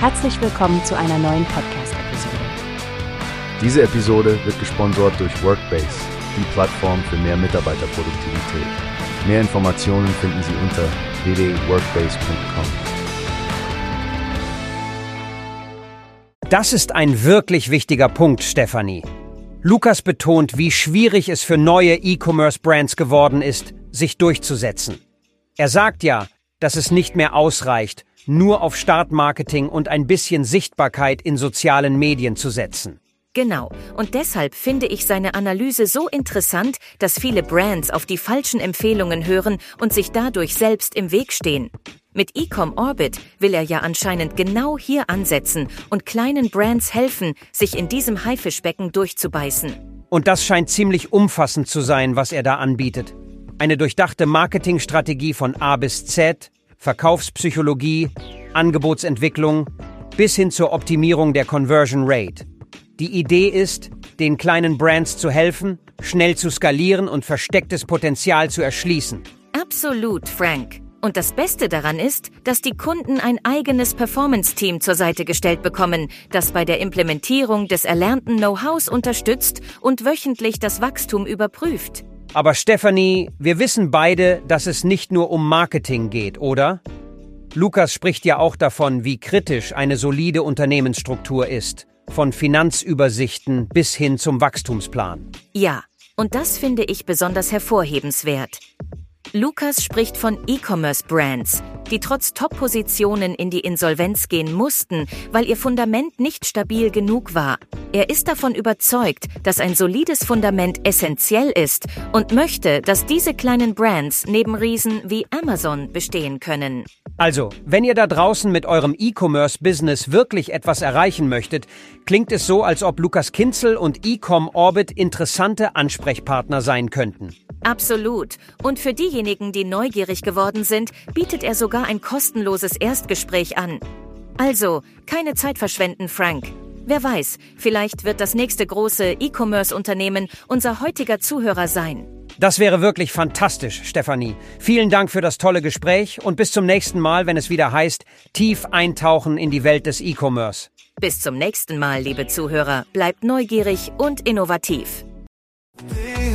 Herzlich willkommen zu einer neuen Podcast-Episode. Diese Episode wird gesponsert durch Workbase, die Plattform für mehr Mitarbeiterproduktivität. Mehr Informationen finden Sie unter www.workbase.com. Das ist ein wirklich wichtiger Punkt, Stefanie. Lukas betont, wie schwierig es für neue E-Commerce-Brands geworden ist, sich durchzusetzen. Er sagt ja, dass es nicht mehr ausreicht, nur auf Startmarketing und ein bisschen Sichtbarkeit in sozialen Medien zu setzen. Genau. Und deshalb finde ich seine Analyse so interessant, dass viele Brands auf die falschen Empfehlungen hören und sich dadurch selbst im Weg stehen. Mit Ecom Orbit will er ja anscheinend genau hier ansetzen und kleinen Brands helfen, sich in diesem Haifischbecken durchzubeißen. Und das scheint ziemlich umfassend zu sein, was er da anbietet. Eine durchdachte Marketingstrategie von A bis Z, Verkaufspsychologie, Angebotsentwicklung bis hin zur Optimierung der Conversion Rate. Die Idee ist, den kleinen Brands zu helfen, schnell zu skalieren und verstecktes Potenzial zu erschließen. Absolut, Frank. Und das Beste daran ist, dass die Kunden ein eigenes Performance-Team zur Seite gestellt bekommen, das bei der Implementierung des erlernten Know-hows unterstützt und wöchentlich das Wachstum überprüft. Aber Stephanie, wir wissen beide, dass es nicht nur um Marketing geht, oder? Lukas spricht ja auch davon, wie kritisch eine solide Unternehmensstruktur ist, von Finanzübersichten bis hin zum Wachstumsplan. Ja, und das finde ich besonders hervorhebenswert. Lukas spricht von E-Commerce-Brands, die trotz Top-Positionen in die Insolvenz gehen mussten, weil ihr Fundament nicht stabil genug war. Er ist davon überzeugt, dass ein solides Fundament essentiell ist und möchte, dass diese kleinen Brands neben Riesen wie Amazon bestehen können. Also, wenn ihr da draußen mit eurem E-Commerce-Business wirklich etwas erreichen möchtet, klingt es so, als ob Lukas Kinzel und Ecom Orbit interessante Ansprechpartner sein könnten. Absolut. Und für diejenigen, die neugierig geworden sind, bietet er sogar ein kostenloses Erstgespräch an. Also, keine Zeit verschwenden, Frank. Wer weiß, vielleicht wird das nächste große E-Commerce-Unternehmen unser heutiger Zuhörer sein. Das wäre wirklich fantastisch, Stefanie. Vielen Dank für das tolle Gespräch und bis zum nächsten Mal, wenn es wieder heißt, tief eintauchen in die Welt des E-Commerce. Bis zum nächsten Mal, liebe Zuhörer. Bleibt neugierig und innovativ.